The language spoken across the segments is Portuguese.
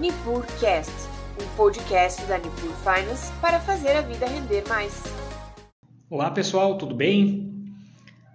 NipurCast, um podcast da Nipur Finance para fazer a vida render mais. Olá pessoal, tudo bem?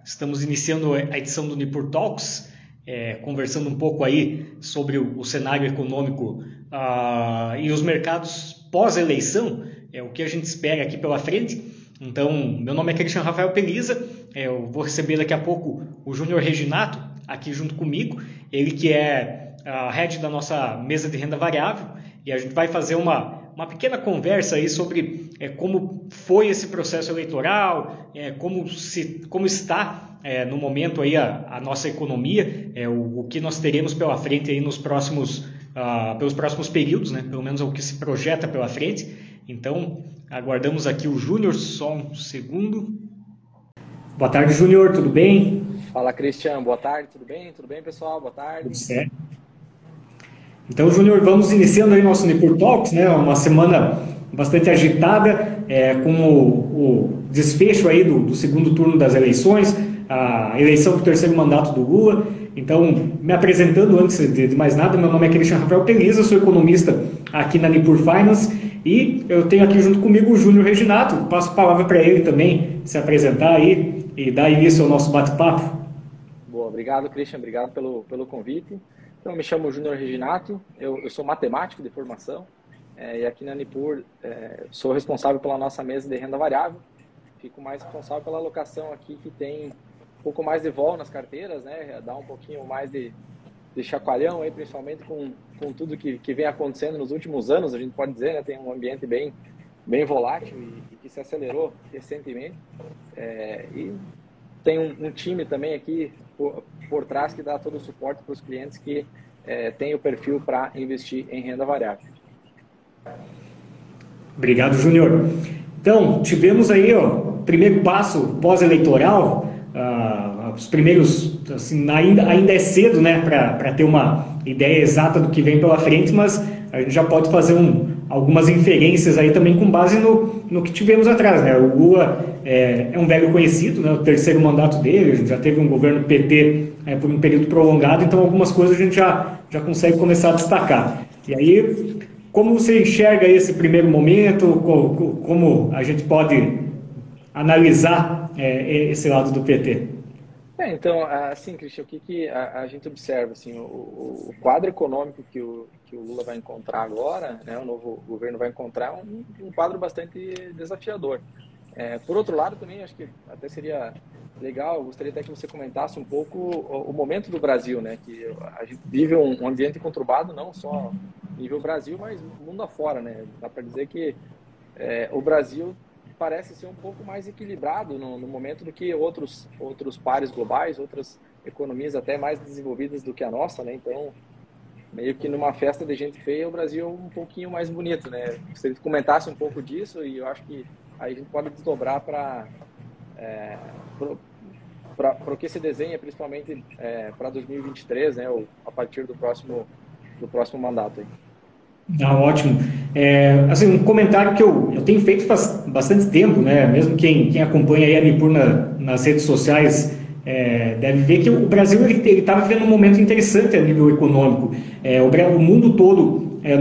Estamos iniciando a edição do Nipur Talks, é, conversando um pouco aí sobre o, o cenário econômico uh, e os mercados pós-eleição, é o que a gente espera aqui pela frente. Então, meu nome é Cristian Rafael Peliza, é, eu vou receber daqui a pouco o Júnior Reginato aqui junto comigo, ele que é a head da nossa mesa de renda variável e a gente vai fazer uma, uma pequena conversa aí sobre é, como foi esse processo eleitoral, é, como, se, como está é, no momento aí a, a nossa economia, é, o, o, que nós teremos pela frente aí nos próximos, uh, pelos próximos períodos, né? pelo menos é o que se projeta pela frente. Então, aguardamos aqui o Júnior, só um segundo. Boa tarde, Júnior, tudo bem? Fala, Cristian, boa tarde, tudo bem? Tudo bem, pessoal? Boa tarde. Tudo certo. Então, Júnior, vamos iniciando aí nosso Nipur Talks, né? Uma semana bastante agitada, é, com o, o, desfecho aí do, do, segundo turno das eleições, a eleição do terceiro mandato do Lula. Então, me apresentando antes de, de mais nada, meu nome é Cristian Rafael Peliza, sou economista aqui na Nipur Finance e eu tenho aqui junto comigo o Júnior Reginato. Passo a palavra para ele também se apresentar aí e dar início ao nosso bate-papo. Boa, obrigado, Christian, obrigado pelo, pelo convite. Então, eu me chamo Júnior Reginato, eu, eu, sou matemático de formação é, e aqui na Nipur é, sou responsável pela nossa mesa de renda variável. Fico mais responsável pela alocação aqui que tem um pouco mais de vol nas carteiras, né? Dá um pouquinho mais de, de chacoalhão aí, principalmente com, com tudo que, que vem acontecendo nos últimos anos, a gente pode dizer, né? Tem um ambiente bem, bem volátil e, e que se acelerou recentemente. É, e tem um, um, time também aqui por, por trás que dá todo o suporte para os clientes que é, têm o perfil para investir em renda variável. Obrigado, Júnior. Então, tivemos aí o primeiro passo pós-eleitoral, uh, os primeiros, assim, ainda, ainda é cedo né, para ter uma ideia exata do que vem pela frente, mas a gente já pode fazer um, algumas inferências aí também com base no, no que tivemos atrás. Né? O Lula é, é um velho conhecido, né? o terceiro mandato dele, já teve um governo PT é, por um período prolongado, então algumas coisas a gente já, já consegue começar a destacar. E aí, como você enxerga esse primeiro momento, como, como a gente pode analisar é, esse lado do PT? É, então, assim, Cristian, o que, que a, a gente observa? Assim, o, o, quadro econômico que o, que o Lula vai encontrar agora, né, o novo governo vai encontrar, um, um quadro bastante desafiador. É, por outro lado, também acho que até seria legal, gostaria até que você comentasse um pouco o, o momento do Brasil, né, que a gente vive um, um ambiente conturbado, não só nível Brasil, mas mundo afora, né. Dá para dizer que é, o Brasil parece ser um pouco mais equilibrado no, no, momento do que outros outros pares globais, outras economias até mais desenvolvidas do que a nossa, né? Então, meio que numa festa de gente feia, o Brasil é um pouquinho mais bonito, né? Se ele comentasse um pouco disso, e eu acho que aí a gente pode desdobrar para é, para o que se desenha, principalmente é, para 2023, né? Ou a partir do próximo do próximo mandato. Aí. Ah, ótimo. É, assim, um comentário que eu, eu tenho feito faz bastante tempo, né? Mesmo quem, quem acompanha a Nipur na, nas redes sociais é, deve ver que o Brasil está vivendo um momento interessante a nível econômico. É, o, o, mundo todo é,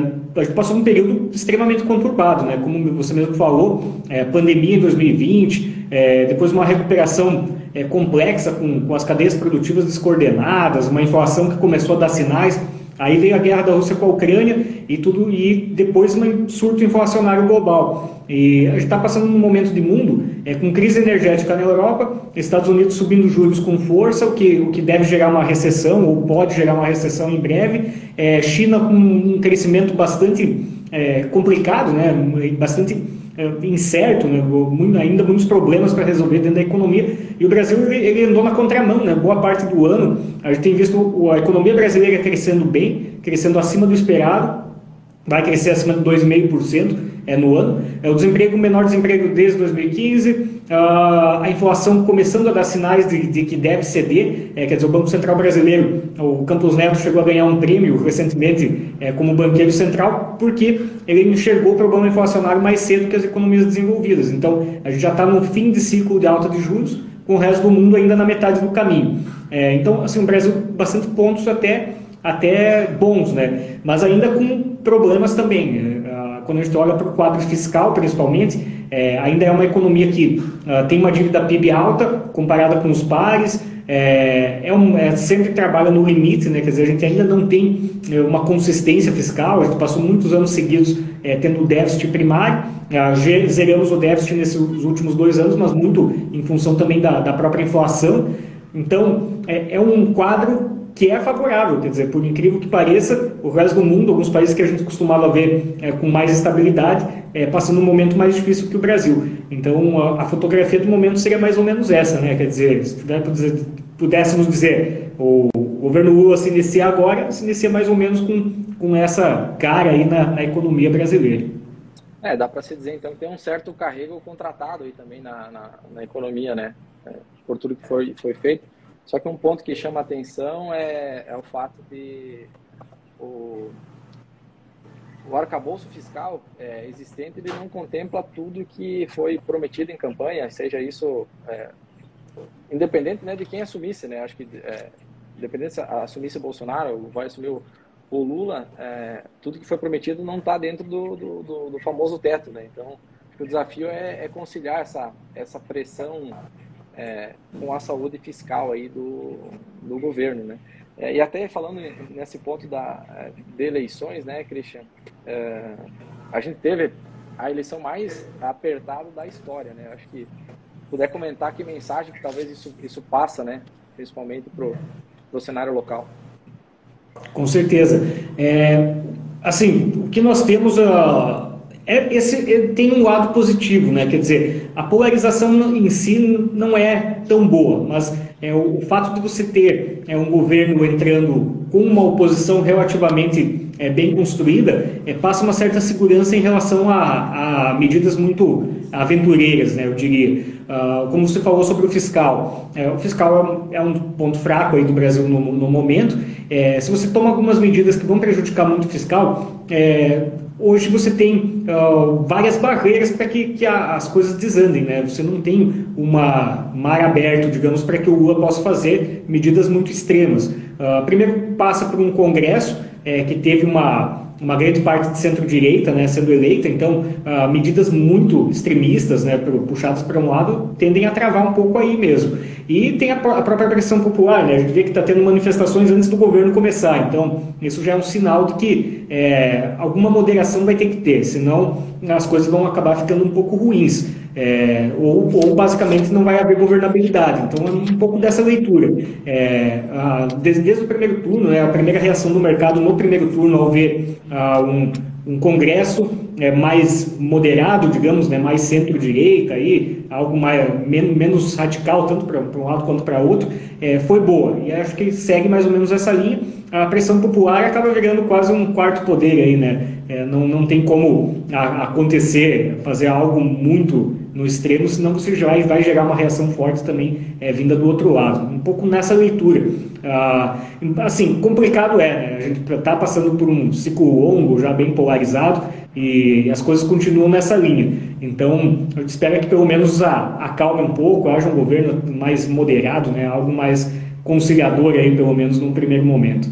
passou um período extremamente conturbado, né? Como você mesmo falou, é, pandemia em 2020, é, depois uma recuperação é, complexa com, com as cadeias produtivas descoordenadas, uma inflação que começou a dar sinais. Aí veio a guerra da Rússia com a Ucrânia e tudo e depois um surto inflacionário global. E a gente está passando num momento de mundo é, com crise energética na Europa, Estados Unidos subindo juros com força, o que, o que deve gerar uma recessão ou pode gerar uma recessão em breve. É, China com um crescimento bastante é, complicado, né, bastante incerto, né, ainda muitos problemas para resolver dentro da economia. E o Brasil ele, andou na contramão, né, boa parte do ano. A gente tem visto a economia brasileira crescendo bem, crescendo acima do esperado, vai crescer acima de 2,5% é, no ano. É o desemprego, o menor desemprego desde 2015, ah, a inflação começando a dar sinais de, de que deve ceder, é, quer dizer, o Banco Central Brasileiro, o Campos Neto chegou a ganhar um prêmio recentemente é, como banqueiro central, porque ele enxergou o problema inflacionário mais cedo que as economias desenvolvidas. Então, a gente já está no fim de ciclo de alta de juros, com o resto do mundo ainda na metade do caminho. É, então, assim, o Brasil bastante pontos até até bons, né? mas ainda com problemas também. Quando a gente olha para o quadro fiscal, principalmente, é, ainda é uma economia que uh, tem uma dívida PIB alta comparada com os pares, é, é, um, é, sempre trabalha no limite, né? quer dizer, a gente ainda não tem é, uma consistência fiscal, a gente passou muitos anos seguidos é, tendo déficit primário, uh, zeramos o déficit nesses últimos dois anos, mas muito em função também da, da própria inflação. Então, é, é um quadro que é favorável, quer dizer, por incrível que pareça, o resto do mundo, alguns países que a gente costumava ver é, com mais estabilidade, é, passando um momento mais difícil que o Brasil. Então, a, a, fotografia do momento seria mais ou menos essa, né? Quer dizer, se pudéssemos dizer, o, governo Lula se inicia agora, se inicia mais ou menos com, com essa cara aí na, na economia brasileira. É, dá para se dizer então que tem um certo carrego contratado aí também na, na, na economia, né? É, por tudo que foi, foi feito. Só que um ponto que chama atenção é, é o fato de o, o arcabouço fiscal é, existente ele não contempla tudo que foi prometido em campanha, seja isso é, independente né, de quem assumisse, né? Acho que é, independente se assumisse Bolsonaro, vai assumir o, o Lula, é, tudo que foi prometido não está dentro do, do, do, do, famoso teto, né? Então, o desafio é, é conciliar essa, essa pressão é, com a saúde fiscal aí do, do governo, né? É, e até falando nesse ponto da, de eleições, né, Christian? É, a gente teve a eleição mais apertada da história, né? Acho que puder comentar que mensagem que talvez isso, isso passa, né? Principalmente para o cenário local. Com certeza. É, assim, o que nós temos... Uh é, esse é, tem um lado positivo, né? Quer dizer, a polarização em si não é tão boa, mas é, o, o fato de você ter é, um governo entrando com uma oposição relativamente é, bem construída é, passa uma certa segurança em relação a, a medidas muito aventureiras, né? Eu diria. Uh, como você falou sobre o fiscal, é, o fiscal é um, é um, ponto fraco aí do Brasil no, no momento. É, se você toma algumas medidas que vão prejudicar muito o fiscal, é, hoje você tem uh, várias barreiras para que, que a, as coisas desandem, né? Você não tem uma mar aberto, digamos, para que o Lula possa fazer medidas muito extremas. Uh, primeiro passa por um Congresso é, que teve uma uma grande parte de centro-direita né, sendo eleita, então uh, medidas muito extremistas, né, puxadas para um lado, tendem a travar um pouco aí mesmo. E tem a, a própria pressão popular, né, a gente vê que está tendo manifestações antes do governo começar, então isso já é um sinal de que é, alguma moderação vai ter que ter, senão as coisas vão acabar ficando um pouco ruins. É, ou, ou, basicamente não vai haver governabilidade. Então é um pouco dessa leitura. É, a, desde, desde, o primeiro turno, né, a primeira reação do mercado no primeiro turno ao ver a, um, um congresso é, mais moderado, digamos, né, mais centro-direita, algo mais, men menos radical, tanto para um lado quanto para outro, é, foi boa. E acho que segue mais ou menos essa linha. A pressão popular acaba virando quase um quarto poder aí, né? É, não, não tem como a, acontecer, fazer algo muito no extremo, senão você já vai gerar uma reação forte também é, vinda do outro lado. Um pouco nessa leitura. Ah, assim, complicado é, né? a gente está passando por um ciclo longo, já bem polarizado, e as coisas continuam nessa linha. Então, eu espero que pelo menos a, acalme um pouco, haja um governo mais moderado, né? algo mais conciliador aí, pelo menos num primeiro momento.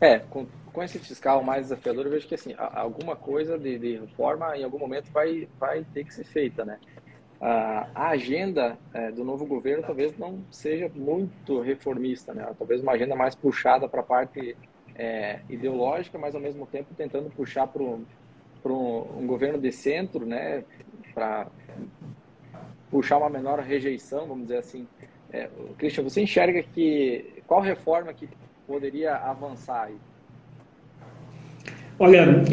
É, com com esse fiscal mais desafiador, eu vejo que assim, alguma coisa de, de reforma em algum momento vai, vai ter que ser feita, né? a agenda é, do novo governo talvez não seja muito reformista, né? Talvez uma agenda mais puxada para a parte é, ideológica, mas ao mesmo tempo tentando puxar para um, governo de centro, né? Para puxar uma menor rejeição, vamos dizer assim. É, Christian, você enxerga que qual reforma que poderia avançar aí? Olha,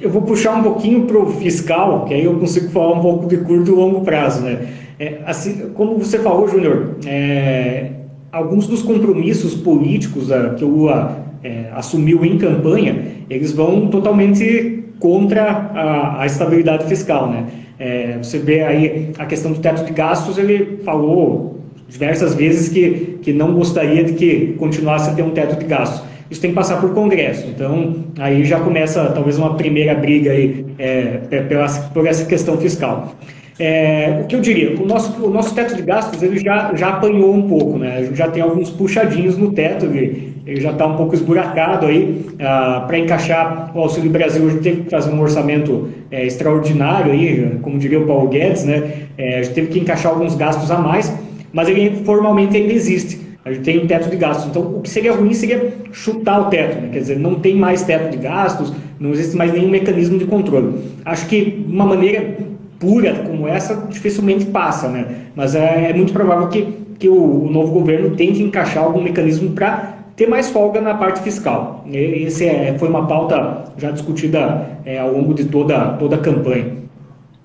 eu vou puxar um pouquinho para o fiscal, que aí eu consigo falar um pouco de curto e longo prazo. Né? É, assim, como você falou, Júnior, é, alguns dos compromissos políticos é, que o Lula é, assumiu em campanha, eles vão totalmente contra a, a estabilidade fiscal. Né? É, você vê aí a questão do teto de gastos, ele falou diversas vezes que, que não gostaria de que continuasse a ter um teto de gastos isso tem que passar por Congresso. Então, aí já começa talvez uma primeira briga aí, é, pela, por essa questão fiscal. É, o que eu diria, o nosso, o nosso teto de gastos ele já, já apanhou um pouco, né? A gente já tem alguns puxadinhos no teto, ele, ele já está um pouco esburacado aí. Ah, Para encaixar o Auxílio Brasil, a gente teve que fazer um orçamento é, extraordinário aí, como diria o Paulo Guedes, né? É, a gente teve que encaixar alguns gastos a mais, mas ele formalmente ainda existe. A gente tem um teto de gastos. Então, o que seria ruim seria chutar o teto, né? quer dizer, não tem mais teto de gastos, não existe mais nenhum mecanismo de controle. Acho que uma maneira pura como essa dificilmente passa, né? Mas é, é muito provável que, que o, o, novo governo tente encaixar algum mecanismo para ter mais folga na parte fiscal. Esse é, foi uma pauta já discutida é, ao longo de toda, toda a campanha.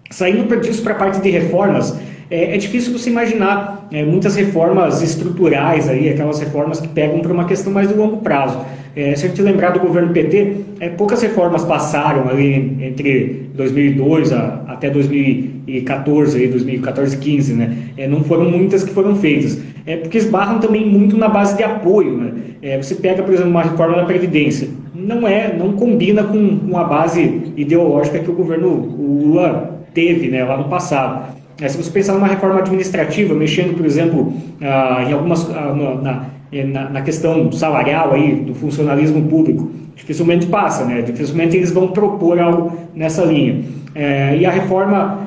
Saindo disso para a parte de reformas, é, é, difícil você imaginar é, muitas reformas estruturais aí, aquelas reformas que pegam para uma questão mais de longo prazo. É, se a gente lembrar do governo PT, é, poucas reformas passaram ali entre 2002 a, até 2014, aí, 2014, 15, né? É, não foram muitas que foram feitas. É porque esbarram também muito na base de apoio, né? É, você pega, por exemplo, uma reforma da Previdência. Não é, não combina com, com a base ideológica que o governo Lula teve né, lá no passado. É, se você pensar numa reforma administrativa, mexendo, por exemplo, ah, em algumas ah, na, é, na, na, questão salarial aí do funcionalismo público, dificilmente passa, né? Dificilmente eles vão propor algo nessa linha. É, e a reforma,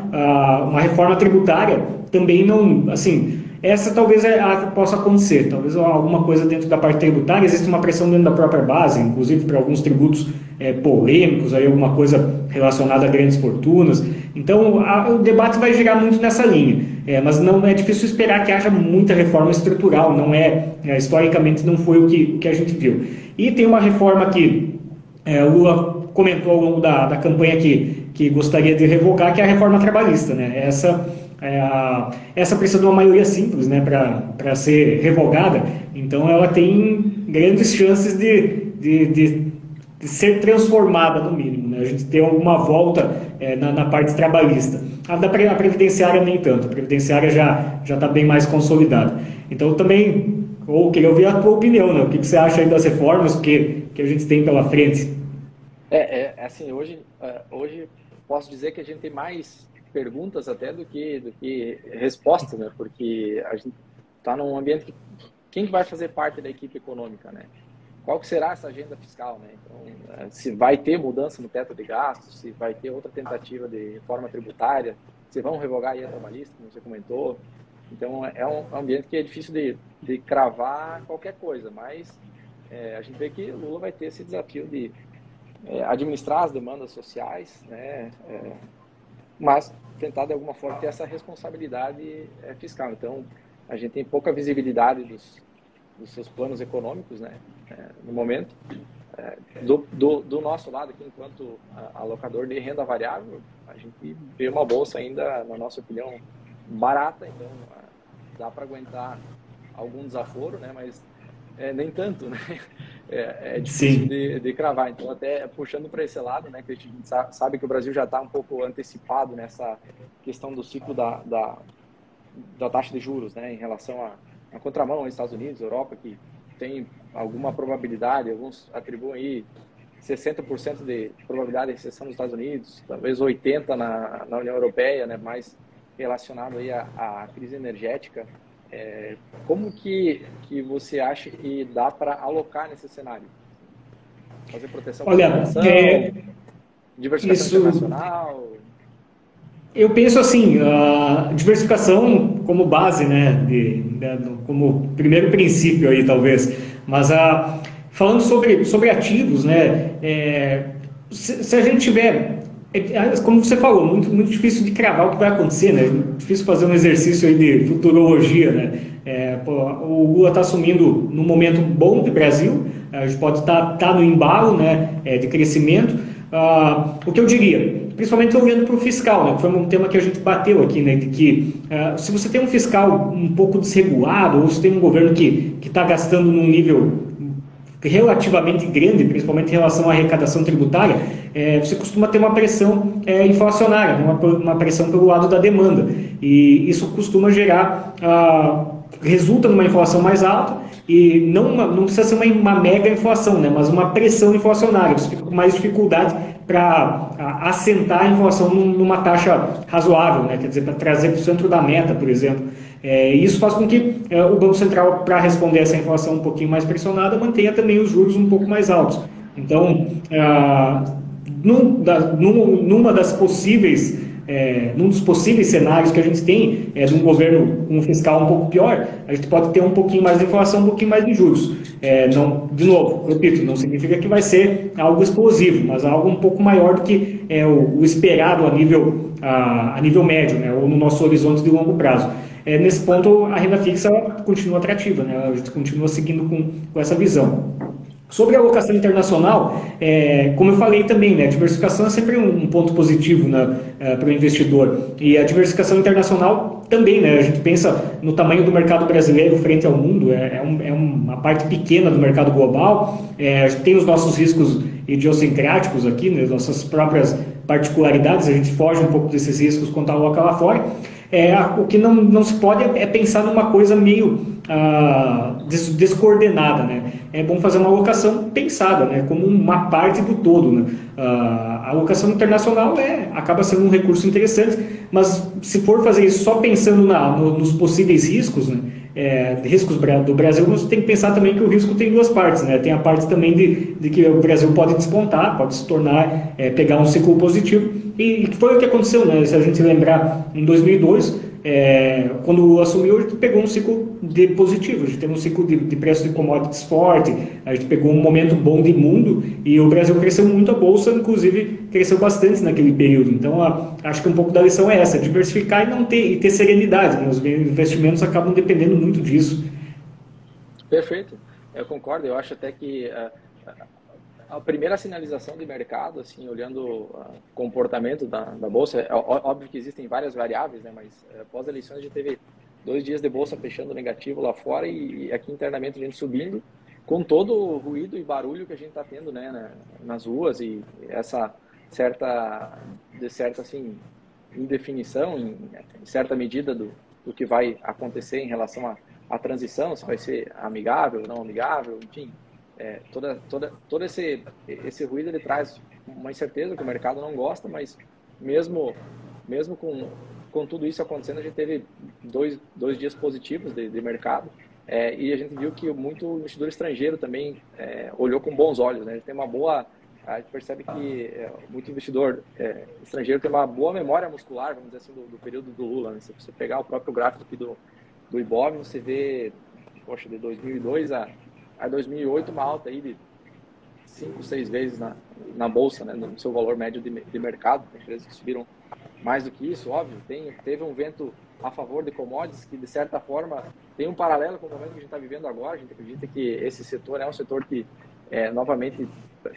uma reforma tributária também não, assim, essa talvez é a que possa acontecer, talvez alguma coisa dentro da parte tributária, existe uma pressão dentro da própria base, inclusive para alguns tributos é, polêmicos, aí alguma coisa relacionada a grandes fortunas. Então a, o debate vai girar muito nessa linha, é, mas não é difícil esperar que haja muita reforma estrutural, não é, é historicamente não foi o que, que a gente viu. E tem uma reforma que é, o Lula comentou ao longo da, da campanha que, que gostaria de revogar, que é a reforma trabalhista, né? Essa é, essa precisa de uma maioria simples né, para ser revogada, então ela tem grandes chances de, de, de, de ser transformada, no mínimo. Né? A gente tem alguma volta é, na, na, parte trabalhista. A da a previdenciária nem tanto, a previdenciária já está bem mais consolidada. Então também, ou queria ouvir a tua opinião, né? o que, que você acha aí das reformas que, que a gente tem pela frente? É, é assim, hoje, é, hoje posso dizer que a gente tem mais perguntas até do que, do que respostas, né? Porque a gente está num ambiente que quem vai fazer parte da equipe econômica, né? Qual será essa agenda fiscal, né? Então, é, se vai ter mudança no teto de gastos, se vai ter outra tentativa de reforma tributária, se vão revogar a trabalhista, como você comentou. Então, é um ambiente que é difícil de, de cravar qualquer coisa, mas é, a gente vê que Lula vai ter esse desafio de é, administrar as demandas sociais, né? É, mas tentar de alguma forma ter essa responsabilidade é, fiscal. Então, a gente tem pouca visibilidade dos, dos seus planos econômicos, né, é, no momento. É, do, do, do, nosso lado, aqui, enquanto alocador de renda variável, a gente vê uma bolsa ainda, na nossa opinião, barata, então dá para aguentar algum desaforo, né, mas é, nem tanto, né? É, é difícil de, de, cravar. Então, até puxando para esse lado, né, que a gente sabe que o Brasil já está um pouco antecipado nessa questão do ciclo da, da, da taxa de juros, né, em relação à, à contramão aos Estados Unidos, Europa, que tem alguma probabilidade, alguns atribuem aí 60% de probabilidade de recessão nos Estados Unidos, talvez 80% na, na União Europeia, né, mais relacionado aí à, à crise energética. É, como que, que você acha que dá para alocar nesse cenário? Fazer proteção Olha, é, diversificação isso, internacional? Eu penso assim, a diversificação como base, né, de, de, como primeiro princípio aí talvez, mas a, falando sobre, sobre ativos, né, é, se, se a gente tiver é, é, como você falou, muito, muito difícil de cravar o que vai acontecer, né? Difícil fazer um exercício aí de futurologia, né? É, pô, o Lula está assumindo num momento bom do Brasil, a gente pode estar tá, tá no embalo, né? É, de crescimento. Ah, o que eu diria, principalmente olhando para o fiscal, né? Foi um tema que a gente bateu aqui, né? De que ah, se você tem um fiscal um pouco desregulado ou se tem um governo que está gastando num nível relativamente grande, principalmente em relação à arrecadação tributária, é, você costuma ter uma pressão é, inflacionária, uma, uma, pressão pelo lado da demanda. E isso costuma gerar, ah, resulta numa inflação mais alta e não, uma, não precisa ser uma, uma, mega inflação, né, mas uma pressão inflacionária, você fica com mais dificuldade para assentar a inflação numa taxa razoável, né, quer dizer, para trazer para o centro da meta, por exemplo. É, isso faz com que é, o Banco Central, para responder essa inflação um pouquinho mais pressionada, mantenha também os juros um pouco mais altos. Então, ah, num, da, num, numa das possíveis é, num dos possíveis cenários que a gente tem é, de um governo um fiscal um pouco pior, a gente pode ter um pouquinho mais de inflação, um pouquinho mais de juros. É, não, de novo, repito, não significa que vai ser algo explosivo, mas algo um pouco maior do que é, o, o esperado a nível, a, a nível médio, né, ou no nosso horizonte de longo prazo. É, nesse ponto, a renda fixa continua atrativa, né, a gente continua seguindo com, com essa visão. Sobre a alocação internacional, é, como eu falei também, né, diversificação é sempre um, ponto positivo né, é, para o investidor. E a diversificação internacional também, né, a gente pensa no tamanho do mercado brasileiro frente ao mundo, é, é, um, é uma parte pequena do mercado global, é, tem os nossos riscos idiosincráticos aqui, né, nossas próprias particularidades, a gente foge um pouco desses riscos quando aloca lá fora. É, o que não, não se pode é pensar numa coisa meio ah, des, descoordenada. Né? É bom fazer uma alocação pensada, né? como uma parte do todo. Né? A alocação internacional é, acaba sendo um recurso interessante, mas se for fazer isso só pensando na, no, nos possíveis riscos, né? é, riscos do Brasil, você tem que pensar também que o risco tem duas partes, né? Tem a parte também de, de que o Brasil pode despontar, pode se tornar, é, pegar um ciclo positivo, e foi o que aconteceu, né? Se a gente lembrar, em 2002, é, quando assumiu, a gente pegou um ciclo de positivo, a gente teve um ciclo de, de preço de commodities forte, a gente pegou um momento bom de mundo e o Brasil cresceu muito, a Bolsa, inclusive, cresceu bastante naquele período. Então, a, acho que um pouco da lição é essa, diversificar e não ter, e ter serenidade. Né? Os investimentos acabam dependendo muito disso. Perfeito, eu concordo, eu acho até que... Uh a primeira sinalização de mercado, assim, olhando o comportamento da, da bolsa, é óbvio que existem várias variáveis, né, mas é, após eleições a gente teve dois dias de bolsa fechando negativo lá fora e, e aqui internamente a gente subindo, com todo o ruído e barulho que a gente está tendo, né, nas ruas e essa certa, de certa, assim, indefinição, em, em certa medida do, do que vai acontecer em relação à, à transição, se vai ser amigável, não amigável, enfim, é, toda, toda, todo esse, esse ruído ele traz uma incerteza que o mercado não gosta, mas mesmo, mesmo com, com tudo isso acontecendo, a gente teve dois, dois dias positivos de, de mercado é, e a gente viu que muito investidor estrangeiro também é, olhou com bons olhos. Né? A gente tem uma boa, a gente percebe que é, muito investidor é, estrangeiro tem uma boa memória muscular, vamos dizer assim, do, do período do Lula. Né? Se você pegar o próprio gráfico aqui do, do Ibov, você vê, poxa, de 2002 a a 2008 uma alta aí de 5, 6 vezes na, na bolsa, né, no seu valor médio de, de mercado. Tem empresas que subiram mais do que isso, óbvio. Tem, teve um vento a favor de commodities que, de certa forma, tem um paralelo com o momento que a gente está vivendo agora. A gente acredita que esse setor é um setor que, é, novamente,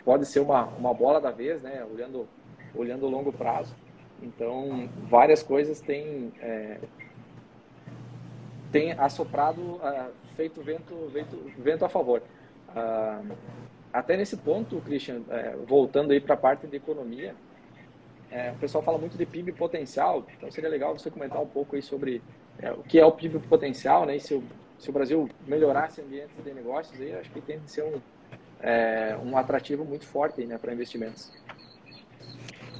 pode ser uma, uma bola da vez, né, olhando, olhando o longo prazo. Então, várias coisas têm, é, têm assoprado uh, feito vento, vento, vento a favor. Ah, até nesse ponto, Christian, é, voltando aí para a parte de economia, é, o pessoal fala muito de PIB potencial, então seria legal você comentar um pouco aí sobre é, o que é o PIB potencial, né? E se o, se o Brasil melhorar esse ambiente de negócios, aí acho que tem que ser um, um atrativo muito forte né, para investimentos.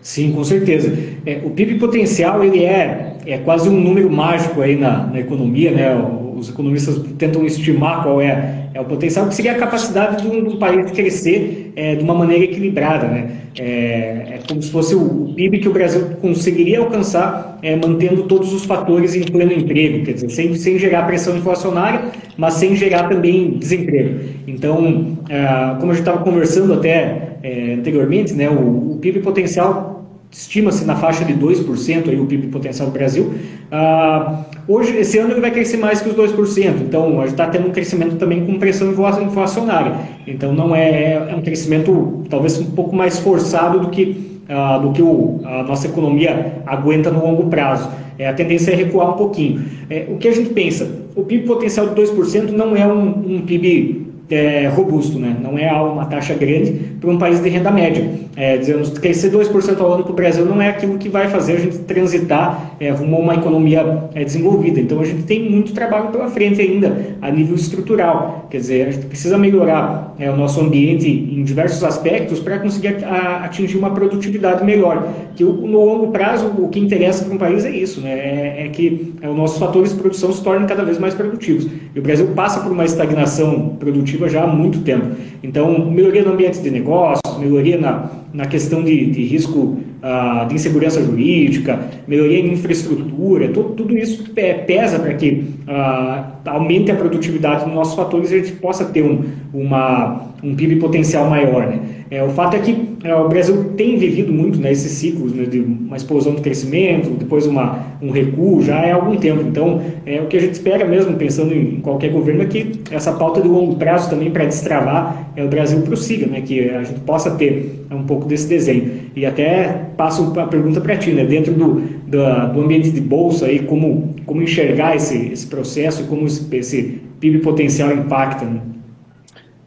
Sim, com certeza. É, o PIB potencial ele é, é quase um número mágico aí na, na economia, né? os economistas tentam estimar qual é, é o potencial, que seria a capacidade de um, de um país crescer é, de uma maneira equilibrada. Né? É, é, como se fosse o PIB que o Brasil conseguiria alcançar é, mantendo todos os fatores em pleno emprego, quer dizer, sem, sem gerar pressão inflacionária, mas sem gerar também desemprego. Então, é, como a gente estava conversando até é, anteriormente, né, o, o PIB potencial estima-se na faixa de 2% aí o PIB potencial do Brasil. Ah, hoje, esse ano ele vai crescer mais que os 2%, então a gente está tendo um crescimento também com pressão inflacionária. Então não é, é um crescimento talvez um pouco mais forçado do que, ah, do que o, a nossa economia aguenta no longo prazo. É, a tendência é recuar um pouquinho. É, o que a gente pensa? O PIB potencial de 2% não é um, um PIB é, robusto, né? não é uma taxa grande para um país de renda média. É, dizemos crescer 2% ao ano para o Brasil não é aquilo que vai fazer a gente transitar é, rumo a uma economia é, desenvolvida. Então a gente tem muito trabalho pela frente ainda a nível estrutural. Quer dizer, a gente precisa melhorar é, o nosso ambiente em diversos aspectos para conseguir atingir uma produtividade melhor. Que no longo prazo o que interessa para um país é isso, né? é, é que os nossos fatores de produção se tornem cada vez mais produtivos. E o Brasil passa por uma estagnação produtiva já há muito tempo. Então, melhoria no ambiente de negócios, melhoria na, na questão de, de risco uh, de insegurança jurídica, melhoria em infraestrutura, tudo, tudo isso pesa para que uh, aumente a produtividade dos nossos fatores e a gente possa ter um, uma, um PIB potencial maior. Né? É, o fato é que é, o Brasil tem vivido muito né, ciclos né, de uma explosão de crescimento, depois uma, um recuo, já há algum tempo. Então, é, o que a gente espera mesmo, pensando em qualquer governo, é que essa pauta de longo prazo também para destravar é, o Brasil prossiga, né, que a gente possa ter um pouco desse desenho. E até passo a pergunta para ti, né, dentro do, do, do, ambiente de bolsa, aí, como, como enxergar esse, esse processo e como esse, esse PIB potencial impacta. Né?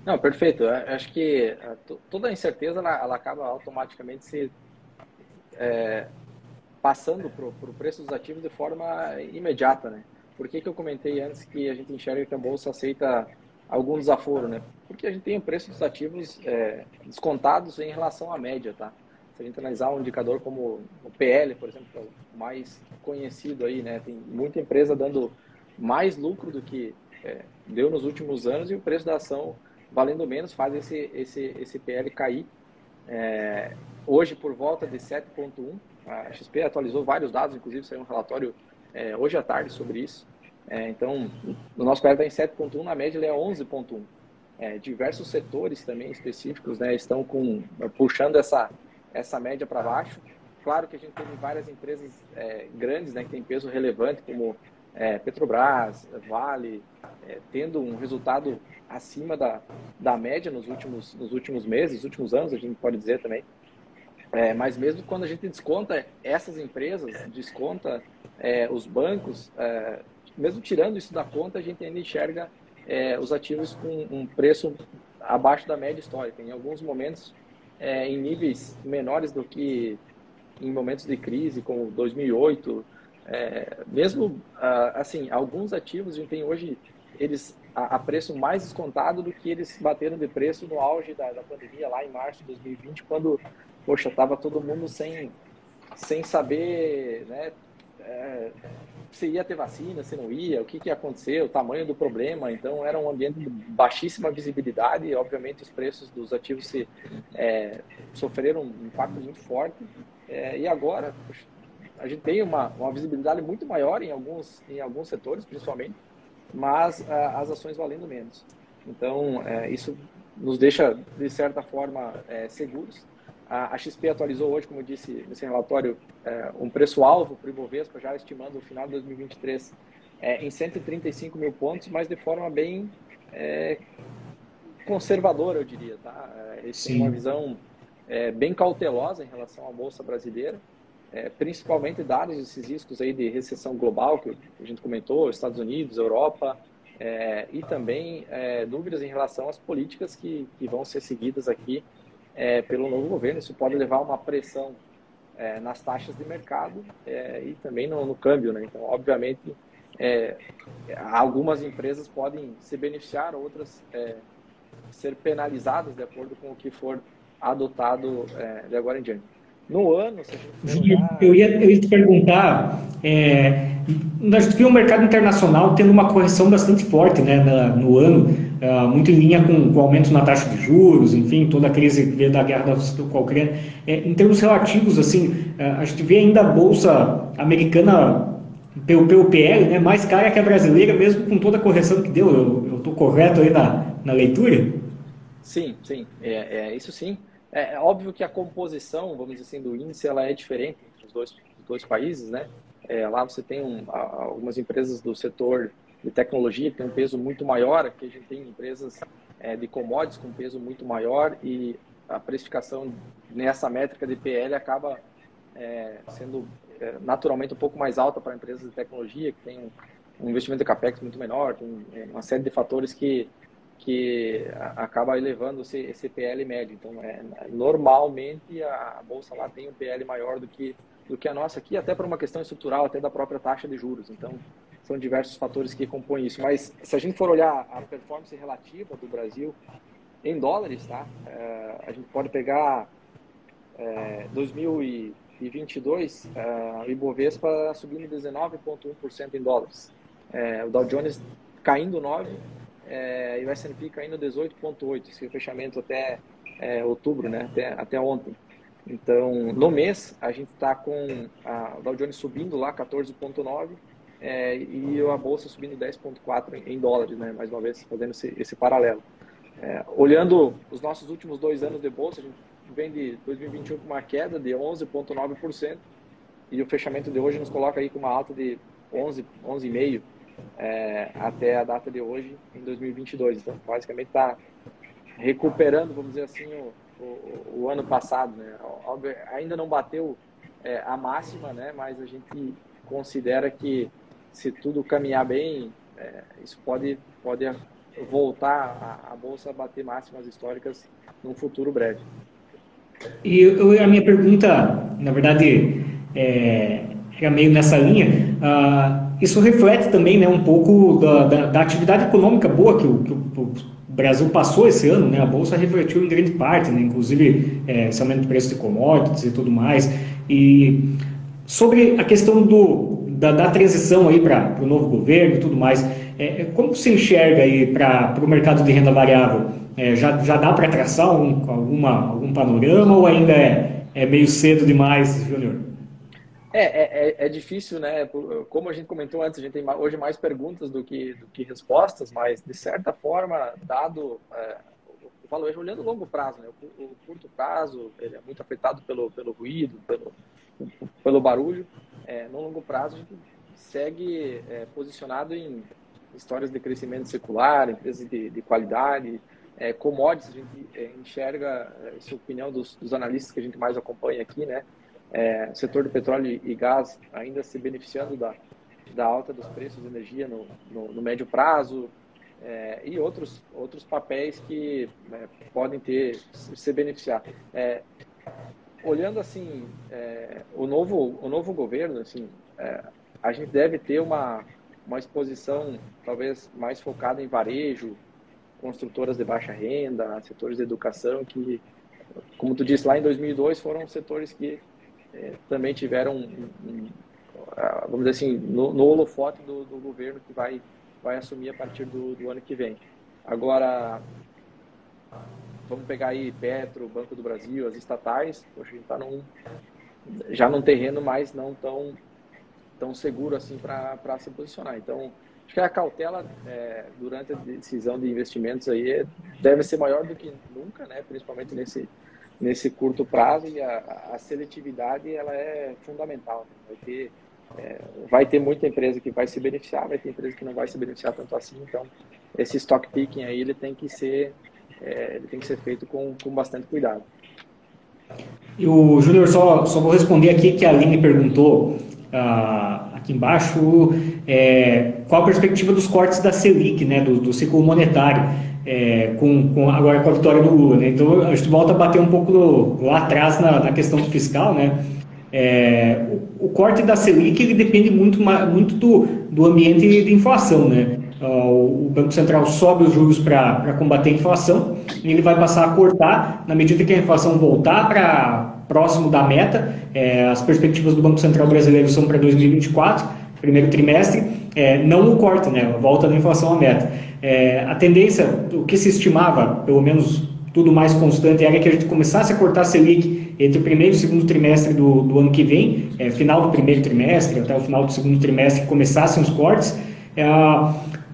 Não, perfeito. Acho que é, toda a incerteza ela, ela acaba automaticamente se é, passando para o preço dos ativos de forma imediata, né? Por que, que eu comentei antes que a gente enxerga que a bolsa aceita algum desaforo, né? Porque a gente tem o preço dos ativos é, descontados em relação à média, tá? Se a gente analisar um indicador como o PL, por exemplo, que é o mais conhecido aí, né? Tem muita empresa dando mais lucro do que é, deu nos últimos anos e o preço da ação valendo menos faz esse, esse, esse PL cair. É, hoje, por volta de 7,1, a XP atualizou vários dados, inclusive saiu um relatório é, hoje à tarde sobre isso. É, então, o nosso PL está em 7,1, na média ele é 11,1. É, diversos setores também específicos né, estão com, puxando essa, essa média para baixo. Claro que a gente tem várias empresas é, grandes né, que têm peso relevante, como é, Petrobras, Vale, é, tendo um resultado acima da, da média nos últimos, nos últimos meses, nos últimos anos, a gente pode dizer também. É, mas mesmo quando a gente desconta essas empresas, desconta é, os bancos, é, mesmo tirando isso da conta, a gente ainda enxerga é, os ativos com um preço abaixo da média histórica. Em alguns momentos, em níveis menores do que em momentos de crise, como 2008, é, mesmo assim, alguns ativos a gente tem hoje eles a, a, preço mais descontado do que eles bateram de preço no auge da, da pandemia lá em março de 2020, quando poxa tava todo mundo sem sem saber, né, é, se ia ter vacina, se não ia, o que, que ia acontecer, o tamanho do problema. Então, era um ambiente de baixíssima visibilidade e, obviamente, os preços dos ativos se, é, sofreram um impacto muito forte. É, e agora, a gente tem uma, uma visibilidade muito maior em alguns, em alguns setores, principalmente, mas a, as ações valendo menos. Então, é, isso nos deixa, de certa forma, é, seguros. A, a, XP atualizou hoje, como eu disse nesse relatório, é, um preço-alvo para o Ibovespa, já estimando o final de 2023 é, em 135 mil pontos, mas de forma bem é, conservadora, eu diria. Tá? É, eles têm uma visão bem cautelosa em relação à Bolsa Brasileira é, principalmente dados esses riscos aí de recessão global que a gente comentou, Estados Unidos, Europa, é, e também é, dúvidas em relação às políticas que, que vão ser seguidas aqui é, pelo novo governo. Isso pode levar a uma pressão é, nas taxas de mercado é, e também no, no, câmbio. Né? Então, obviamente, algumas empresas podem se beneficiar, outras ser penalizadas de acordo com o que for adotado de agora em diante. No ano, olhar... eu, ia, eu ia te perguntar, é, nós tivemos um mercado internacional tendo uma correção bastante forte né, na, no ano, uh, muito em linha com, com o aumento na taxa de juros, enfim, toda a crise que veio da guerra da Ucrânia. É, em termos relativos, assim, uh, a gente vê ainda a Bolsa Americana pelo, pelo PL, né, mais cara que a brasileira, mesmo com toda a correção que deu. Eu estou correto aí na, na leitura? Sim, sim, é, é isso sim. É, é, óbvio que a composição, vamos dizer assim, do índice ela é diferente entre os dois, os dois países, né? É, lá você tem um, algumas empresas do setor de tecnologia que tem um peso muito maior, aqui a gente tem empresas é, de commodities com peso muito maior e a precificação nessa métrica de PL acaba é, sendo é, naturalmente um pouco mais alta para empresas de tecnologia que tem um, investimento de capex muito menor, tem uma série de fatores que que acaba elevando esse PL médio. Então, é, normalmente a, bolsa lá tem um PL maior do que do que a nossa aqui, até por uma questão estrutural, até da própria taxa de juros. Então, são diversos fatores que compõem isso. Mas se a gente for olhar a performance relativa do Brasil em dólares, tá? É, a gente pode pegar é, 2022, é, o Ibovespa subindo 19,1% em dólares. É, o Dow Jones caindo 9% é, e o S&P caindo 18,8%, esse fechamento até é, outubro, né? até, até ontem. Então, no mês, a gente está com a Dow Jones subindo lá 14,9% é, e a bolsa subindo 10,4 em dólares, né? mais uma vez fazendo esse, esse paralelo. É, olhando os nossos últimos dois anos de bolsa, a gente vem de 2021 com uma queda de 11,9% e o fechamento de hoje nos coloca aí com uma alta de 11, 11,5% é, até a data de hoje, em 2022. Então, basicamente está recuperando, vamos dizer assim, o, o, o ano passado. Né? Ainda não bateu é, a máxima, né? mas a gente considera que se tudo caminhar bem, é, isso pode, pode voltar a, a bolsa a bater máximas históricas num futuro breve. E eu, a minha pergunta, na verdade, é, é meio nessa linha. Uh, isso reflete também né, um pouco da, da, da, atividade econômica boa que o, que o, Brasil passou esse ano. Né, a Bolsa refletiu em grande parte, né, inclusive é, esse aumento do preço de commodities e tudo mais. E sobre a questão do, da, da transição aí para o novo governo e tudo mais, é, é como se enxerga aí para o mercado de renda variável? É, já, já dá para traçar um, alguma, algum panorama ou ainda é, é meio cedo demais, Júnior? É, é, é, é, difícil, né? Como a gente comentou antes, a gente tem hoje mais perguntas do que, do que respostas, mas de certa forma, dado é, o valor, olhando o longo prazo, né? O, o, curto prazo ele é muito afetado pelo, pelo ruído, pelo, pelo barulho. É, no longo prazo, a gente segue é, posicionado em histórias de crescimento secular, empresas de, de qualidade, é, commodities, a gente é, enxerga, essa é a opinião dos, dos analistas que a gente mais acompanha aqui, né? É, o setor do petróleo e gás ainda se beneficiando da, da alta dos preços de energia no, no, no médio prazo é, e outros, outros papéis que né, podem ter se beneficiar. É, olhando assim é, o novo o novo governo assim é, a gente deve ter uma uma exposição talvez mais focada em varejo construtoras de baixa renda setores de educação que como tu disse lá em 2002 foram setores que também tiveram, vamos dizer assim, no, no holofote do, do, governo que vai, vai assumir a partir do, do ano que vem. Agora, vamos pegar aí Petro, Banco do Brasil, as estatais, poxa, a gente está já num terreno mais não tão, tão seguro assim para se posicionar. Então, acho que a cautela é, durante a decisão de investimentos aí deve ser maior do que nunca, né? principalmente nesse, nesse curto prazo e a, a seletividade ela é fundamental. Né? Vai ter, é, vai ter muita empresa que vai se beneficiar, vai ter empresa que não vai se beneficiar tanto assim. Então, esse stock picking aí ele tem que ser, é, ele tem que ser feito com, com bastante cuidado. E o Júnior, só, só vou responder aqui que a Aline perguntou ah, aqui embaixo é, qual a perspectiva dos cortes da Selic, né, do, do ciclo monetário é, com, com, agora com a vitória do Lula. Né? Então a gente volta a bater um pouco lá atrás na, na, questão fiscal. Né? É, o, o, corte da Selic ele depende muito, muito do, do ambiente de inflação. Né? O Banco Central sobe os juros para combater a inflação e ele vai passar a cortar na medida que a inflação voltar para próximo da meta. É, as perspectivas do Banco Central brasileiro são para 2024, primeiro trimestre, é, não o corte, né, volta da inflação à meta. É, a tendência, o que se estimava, pelo menos tudo mais constante, era que a gente começasse a cortar a Selic entre o primeiro e o segundo trimestre do, do ano que vem, é, final do primeiro trimestre até o final do segundo trimestre, começassem os cortes.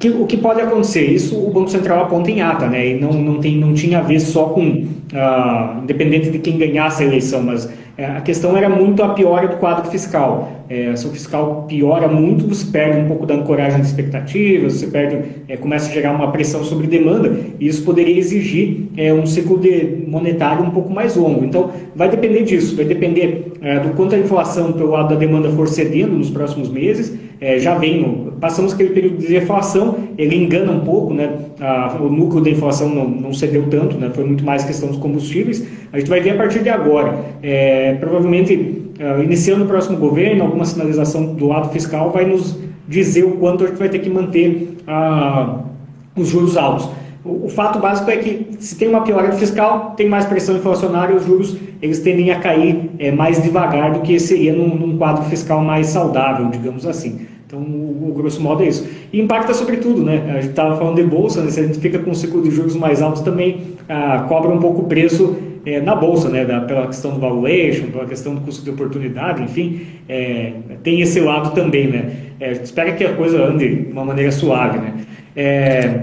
Que, o que pode acontecer? Isso o Banco Central aponta em ata, né? E não, não, tem, não tinha a ver só com, uh, independente de quem ganhasse a eleição, mas é, a questão era muito a piora do quadro fiscal. É, se o fiscal piora muito, você perde um pouco da ancoragem de expectativas, você perde, é, começa a gerar uma pressão sobre demanda, e isso poderia exigir é, um ciclo de monetário um pouco mais longo. Então, vai depender disso, vai depender é, do quanto a inflação pelo lado da demanda for cedendo nos próximos meses, é, já vem, passamos aquele período de deflação, ele engana um pouco, né? A, o núcleo da inflação não, não cedeu tanto, né? foi muito mais questão dos combustíveis. A gente vai ver a partir de agora. É, provavelmente, iniciando o próximo governo, alguma sinalização do lado fiscal vai nos dizer o quanto a gente vai ter que manter os juros altos. O, o, fato básico é que se tem uma piora fiscal, tem mais pressão inflacionária, os juros eles tendem a cair é, mais devagar do que seria num, num quadro fiscal mais saudável, digamos assim. Então, o, o, grosso modo é isso. E impacta sobretudo, né? A gente estava falando de bolsa, né? se a gente fica com um ciclo de juros mais altos também ah, cobra um pouco o preço é, na bolsa, né? Da, pela questão do valuation, pela questão do custo de oportunidade, enfim, é, tem esse lado também, né? É, espera que a coisa ande de uma maneira suave, né? É,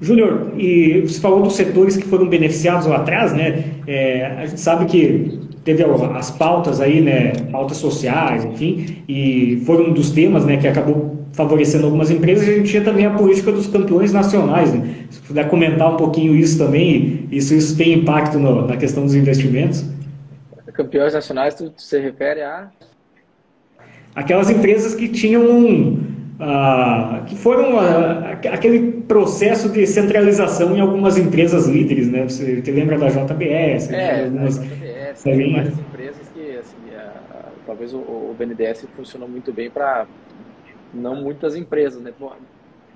Júnior, e você falou dos setores que foram beneficiados lá atrás, né? É, a gente sabe que teve as pautas aí, né? Pautas sociais, enfim, e foram um dos temas, né? Que acabou favorecendo algumas empresas. A gente tinha também a política dos campeões nacionais, né? Se puder comentar um pouquinho isso também, isso isso tem impacto no, na questão dos investimentos? Campeões nacionais, tu se refere a? Aquelas empresas que tinham um ah, que foram ah, aquele processo de centralização em algumas empresas líderes, né? Você te lembra da JBS? É, algumas... JBS, tem várias empresas que, assim, talvez o, o BNDES funcionou muito bem para não muitas empresas, né?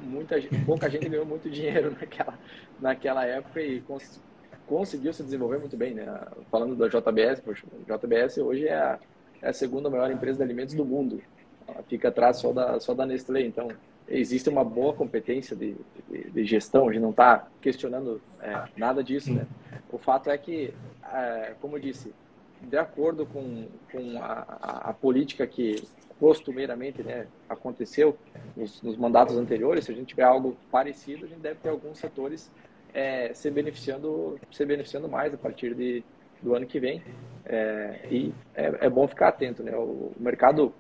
Muita, pouca gente ganhou muito dinheiro naquela, naquela época e cons, conseguiu se desenvolver muito bem, né? Falando da JBS, poxa, JBS hoje é a, é a segunda maior empresa de alimentos do mundo ela fica atrás só da, só da Nestlé. Então, existe uma boa competência de, de, de gestão, a gente não está questionando é, nada disso. Né? O fato é que, é, como eu disse, de acordo com, com a, a, a política que costumeiramente né, aconteceu nos, nos, mandatos anteriores, se a gente tiver algo parecido, a gente deve ter alguns setores é, se, beneficiando, se beneficiando mais a partir de, do ano que vem. É, e é, é, bom ficar atento. Né? O, o mercado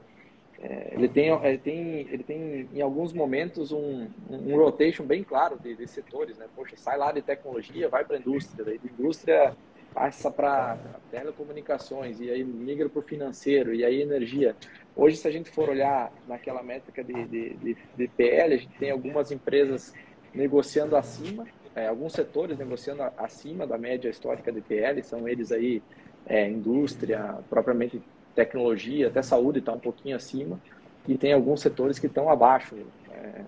é, ele, tem, ele, tem, ele tem, em alguns momentos, um, um rotation bem claro de, de, setores. Né? Poxa, sai lá de tecnologia, vai para a indústria, daí da indústria passa para telecomunicações, e aí migra para o financeiro, e aí energia. Hoje, se a gente for olhar naquela métrica de, de, de, de PL, a gente tem algumas empresas negociando acima, é, alguns setores negociando acima da média histórica de PL, são eles aí é, indústria, propriamente tecnologia, até saúde está um pouquinho acima, e tem alguns setores que estão abaixo. É,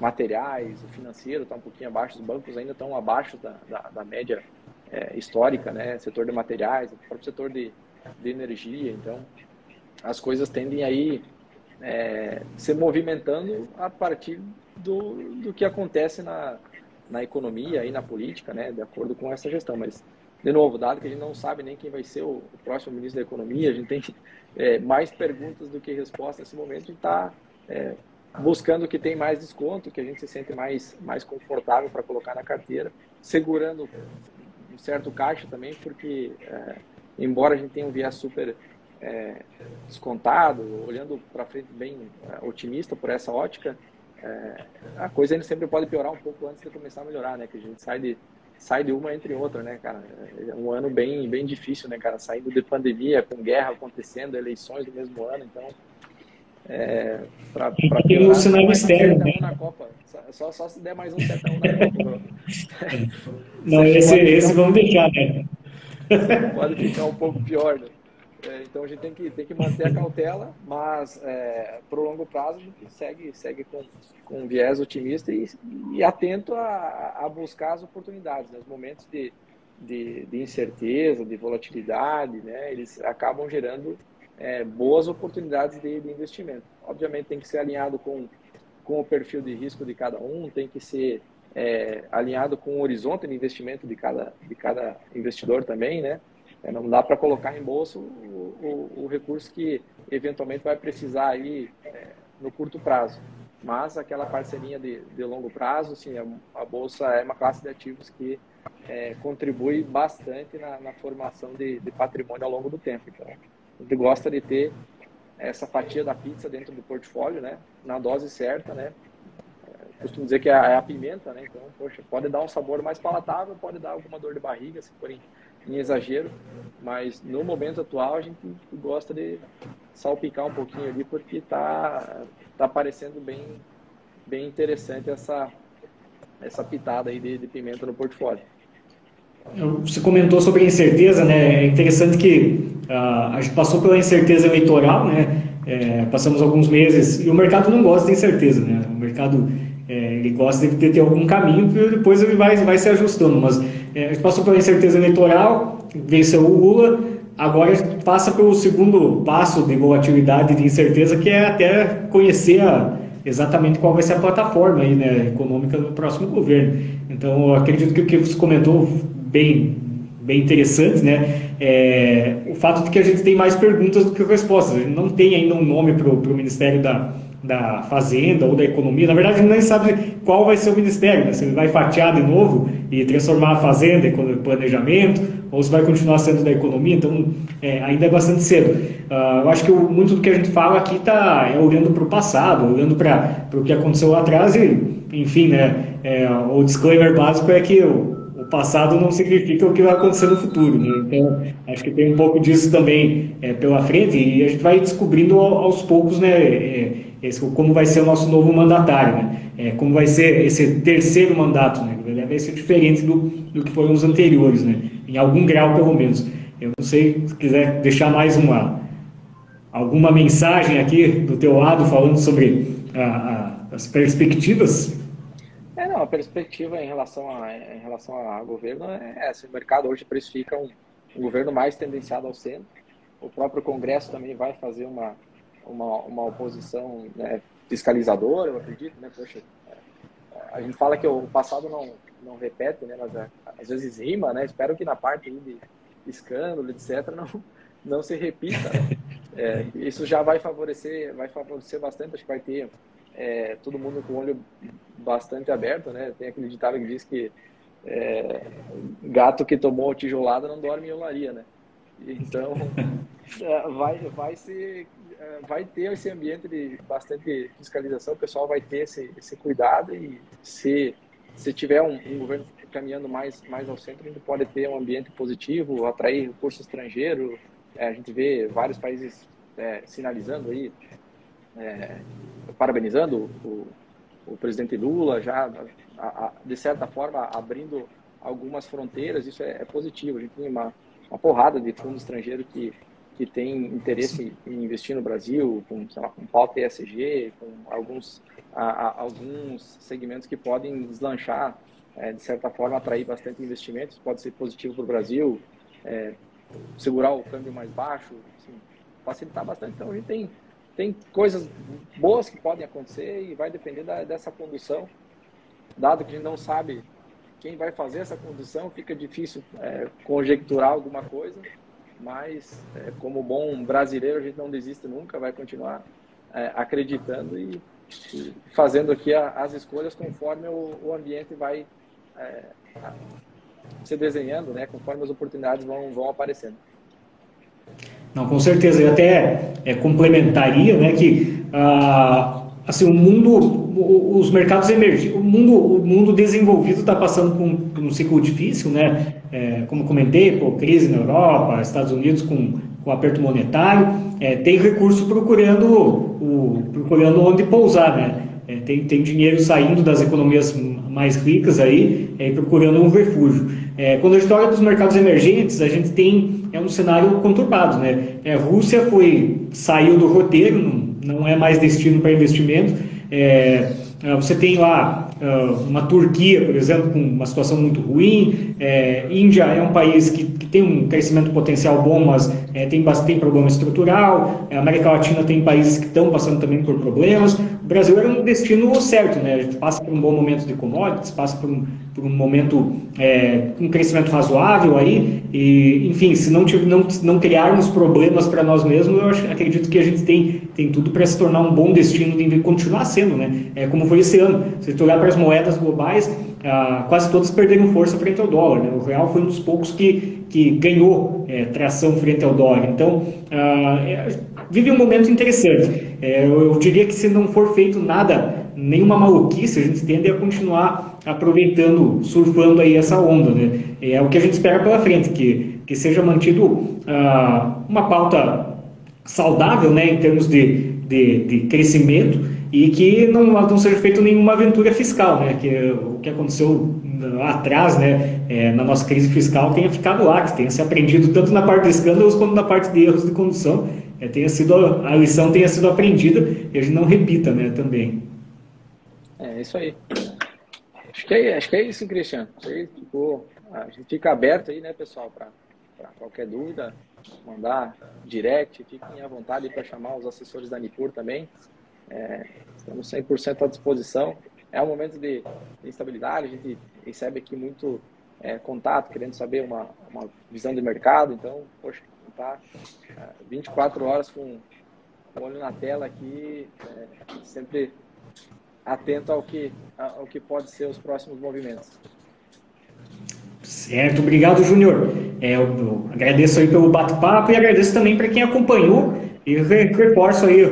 materiais, o financeiro está um pouquinho abaixo, os bancos ainda estão abaixo da, da, da média é, histórica, né? Setor de materiais, o próprio setor de, de energia. Então, as coisas tendem aí é, se movimentando a partir do, do que acontece na, na economia e na política, né? De acordo com essa gestão. Mas de novo, dado que a gente não sabe nem quem vai ser o, o próximo ministro da Economia, a gente tem é, mais perguntas do que respostas nesse momento, a gente está é, buscando que tem mais desconto, que a gente se sente mais, mais confortável para colocar na carteira, segurando um certo caixa também, porque é, embora a gente tenha um viés super é, descontado, olhando para frente bem é, otimista por essa ótica, é, a coisa ainda sempre pode piorar um pouco antes de começar a melhorar, né? Que a gente sai de sai de uma entre outra, né, cara? É um ano bem, bem difícil, né, cara? Saindo de pandemia, com guerra acontecendo, eleições do mesmo ano, então. É, pra, pra tem um cenário externo, né? Na Copa. Só, só se der mais um 7 1 na Copa. Não, esse, esse vamos deixar, né? Pode ficar um pouco pior, né? É, então a gente tem que, tem que manter a cautela, mas é, para o longo prazo a gente segue, segue com, com um viés otimista e, e atento a, a, buscar as oportunidades. Né? momentos de, de, de, incerteza, de volatilidade, né, eles acabam gerando é, boas oportunidades de, de, investimento. Obviamente tem que ser alinhado com, com o perfil de risco de cada um, tem que ser é, alinhado com o horizonte de investimento de cada, de cada investidor também, né? É, não dá para colocar em bolso o, o, o, recurso que eventualmente vai precisar aí é, no curto prazo. Mas aquela parcelinha de, de longo prazo, sim, a, a, bolsa é uma classe de ativos que é, contribui bastante na, na formação de, de, patrimônio ao longo do tempo. Então, a gente gosta de ter essa fatia da pizza dentro do portfólio, né? Na dose certa, né? É, costumo dizer que é a, é a, pimenta, né? Então, poxa, pode dar um sabor mais palatável, pode dar alguma dor de barriga, se for em, exagero, mas no momento atual a gente gosta de salpicar um pouquinho ali porque tá tá parecendo bem bem interessante essa essa pitada aí de, de pimenta no portfólio. Você comentou sobre a incerteza, né? É interessante que uh, a gente passou pela incerteza eleitoral, né? É, passamos alguns meses e o mercado não gosta de incerteza, né? O mercado é, ele gosta de ter, algum caminho e depois ele vai, vai se ajustando. Mas é, passou pela incerteza eleitoral, venceu o Lula, agora passa pelo segundo passo de volatilidade de incerteza, que é até conhecer a, exatamente qual vai ser a plataforma aí, né, econômica do próximo governo. Então, eu acredito que o que você comentou bem, bem interessante, né? É, o fato de que a gente tem mais perguntas do que respostas. A gente não tem ainda um nome para o Ministério da, da Fazenda ou da Economia. Na verdade, nem sabe qual vai ser o Ministério, né? se ele vai fatiar de novo e transformar a Fazenda em planejamento, ou se vai continuar sendo da Economia. Então, é, ainda é bastante cedo. Uh, eu acho que o, muito do que a gente fala aqui está é olhando para o passado, olhando para o que aconteceu lá atrás e, enfim, né? É, o disclaimer básico é que o, o passado não significa o que vai acontecer no futuro. Né? Então, acho que tem um pouco disso também é, pela frente e a gente vai descobrindo aos poucos né, é, esse, como vai ser o nosso novo mandatário, né? É, como vai ser esse terceiro mandato. Né? Ele vai ser diferente do, do que foram os anteriores, né? em algum grau pelo menos. Eu não sei se quiser deixar mais uma alguma mensagem aqui do teu lado falando sobre a, a, as perspectivas é, não, a perspectiva em relação a, em relação a governo é essa. O mercado hoje precifica um, um governo mais tendenciado ao centro. O próprio Congresso também vai fazer uma, uma, uma oposição né, fiscalizadora, eu acredito, né? Poxa, a gente fala que o passado não, não repete, né? Mas é, às vezes rima, né? Espero que na parte de escândalo, etc., não, não se repita. Né? É, isso já vai favorecer, vai favorecer bastante, acho que vai ter é, todo mundo com o olho bastante aberto, né? Tem aquele ditado que diz que é, gato que tomou tijolada não dorme em olaria, né? Então, é, vai, vai, se, é, vai ter esse ambiente de bastante fiscalização, o pessoal vai ter esse, esse cuidado e se, se tiver um, um governo caminhando mais, mais ao centro, a gente pode ter um ambiente positivo, atrair recurso estrangeiro. É, a gente vê vários países é, sinalizando aí é, parabenizando o, o, presidente Lula, já, a, a, de certa forma, abrindo algumas fronteiras, isso é, é, positivo. A gente tem uma, uma porrada de fundo estrangeiro que, que tem interesse em investir no Brasil, com, sei lá, com pauta ESG, com alguns, a, alguns segmentos que podem deslanchar, é, de certa forma, atrair bastante investimentos, pode ser positivo para o Brasil, é, segurar o câmbio mais baixo, assim, facilitar bastante. Então, a gente tem tem coisas boas que podem acontecer e vai depender da, dessa condução. Dado que a gente não sabe quem vai fazer essa condução, fica difícil é, conjecturar alguma coisa, mas é, como bom brasileiro a gente não desiste nunca, vai continuar é, acreditando e, e, fazendo aqui a, as escolhas conforme o, o ambiente vai é, se desenhando, né, conforme as oportunidades vão, vão aparecendo. Não, com certeza. Eu até é, complementaria né, que ah, assim, o mundo, os mercados emergentes, o mundo, o mundo desenvolvido está passando por um, por um, ciclo difícil, né? É, como comentei, pô, crise na Europa, Estados Unidos com, com aperto monetário, é, tem recurso procurando, o, procurando onde pousar, né? É, tem, tem dinheiro saindo das economias mais ricas aí, é, procurando um refúgio. É, quando a olha dos mercados emergentes, a gente tem é um cenário conturbado, né? É, Rússia foi saiu do roteiro, não, é mais destino para investimento. É, é você tem lá ah, uma Turquia, por exemplo, com uma situação muito ruim. É, Índia é um país que, tem um crescimento potencial bom, mas é, tem bastante problema estrutural. A América Latina tem países que estão passando também por problemas. O Brasil era um destino certo, né? A gente passa por um bom momento de commodities, passa por um, por um momento é, um crescimento razoável aí. E, enfim, se não, não, não criarmos problemas para nós mesmos, eu acho, acredito que a gente tem, tem tudo para se tornar um bom destino de continuar sendo, né? É, como foi esse ano. Se tu olhar para as moedas globais, ah, quase todas perderam força frente ao dólar. Né? O real foi um dos poucos que, que ganhou é, tração frente ao dólar. Então, ah, é, vive um momento interessante. É, eu, eu, diria que se não for feito nada, nenhuma maluquice, a gente tende a continuar aproveitando, surfando aí essa onda. Né? É o que a gente espera pela frente, que, que seja mantido ah, uma pauta saudável né, em termos de, de, de crescimento e que não, não seja feita nenhuma aventura fiscal, né? Que o que aconteceu atrás, né, é, na nossa crise fiscal tenha ficado lá, que tenha se aprendido tanto na parte de escândalos quanto na parte de erros de condução, é, tenha sido a lição tenha sido aprendida e a gente não repita, né, também. É isso aí. Acho que é, acho que é isso, Cristiano. Aí, tipo, a gente fica aberto aí, né, pessoal, para qualquer dúvida, mandar direct, fiquem à vontade para chamar os assessores da Nipur também. É, estamos 100% à disposição. É um momento de instabilidade, a gente recebe aqui muito é, contato, querendo saber uma, uma visão de mercado. Então, poxa, tá é, 24 horas com o olho na tela aqui, é, sempre atento ao que, ao que pode ser os próximos movimentos. Certo, obrigado, Júnior. É, agradeço aí pelo bate-papo e agradeço também para quem acompanhou e reforço aí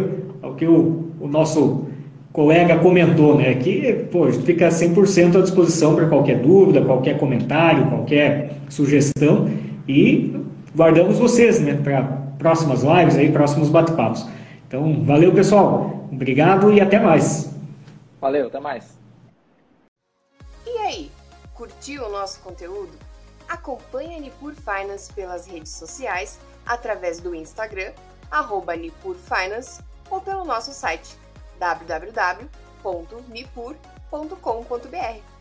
o que o, o nosso colega comentou, né? Que pô, fica 100% à disposição para qualquer dúvida, qualquer comentário, qualquer sugestão e guardamos vocês, né? Para próximas lives aí, próximos bate-papos. Então, valeu pessoal, obrigado e até mais. Valeu, até mais. E aí, curtiu o nosso conteúdo? Acompanhe a Nipur Finance pelas redes sociais, através do Instagram, arroba Nipur Finance, ou pelo nosso site www.nipur.com.br.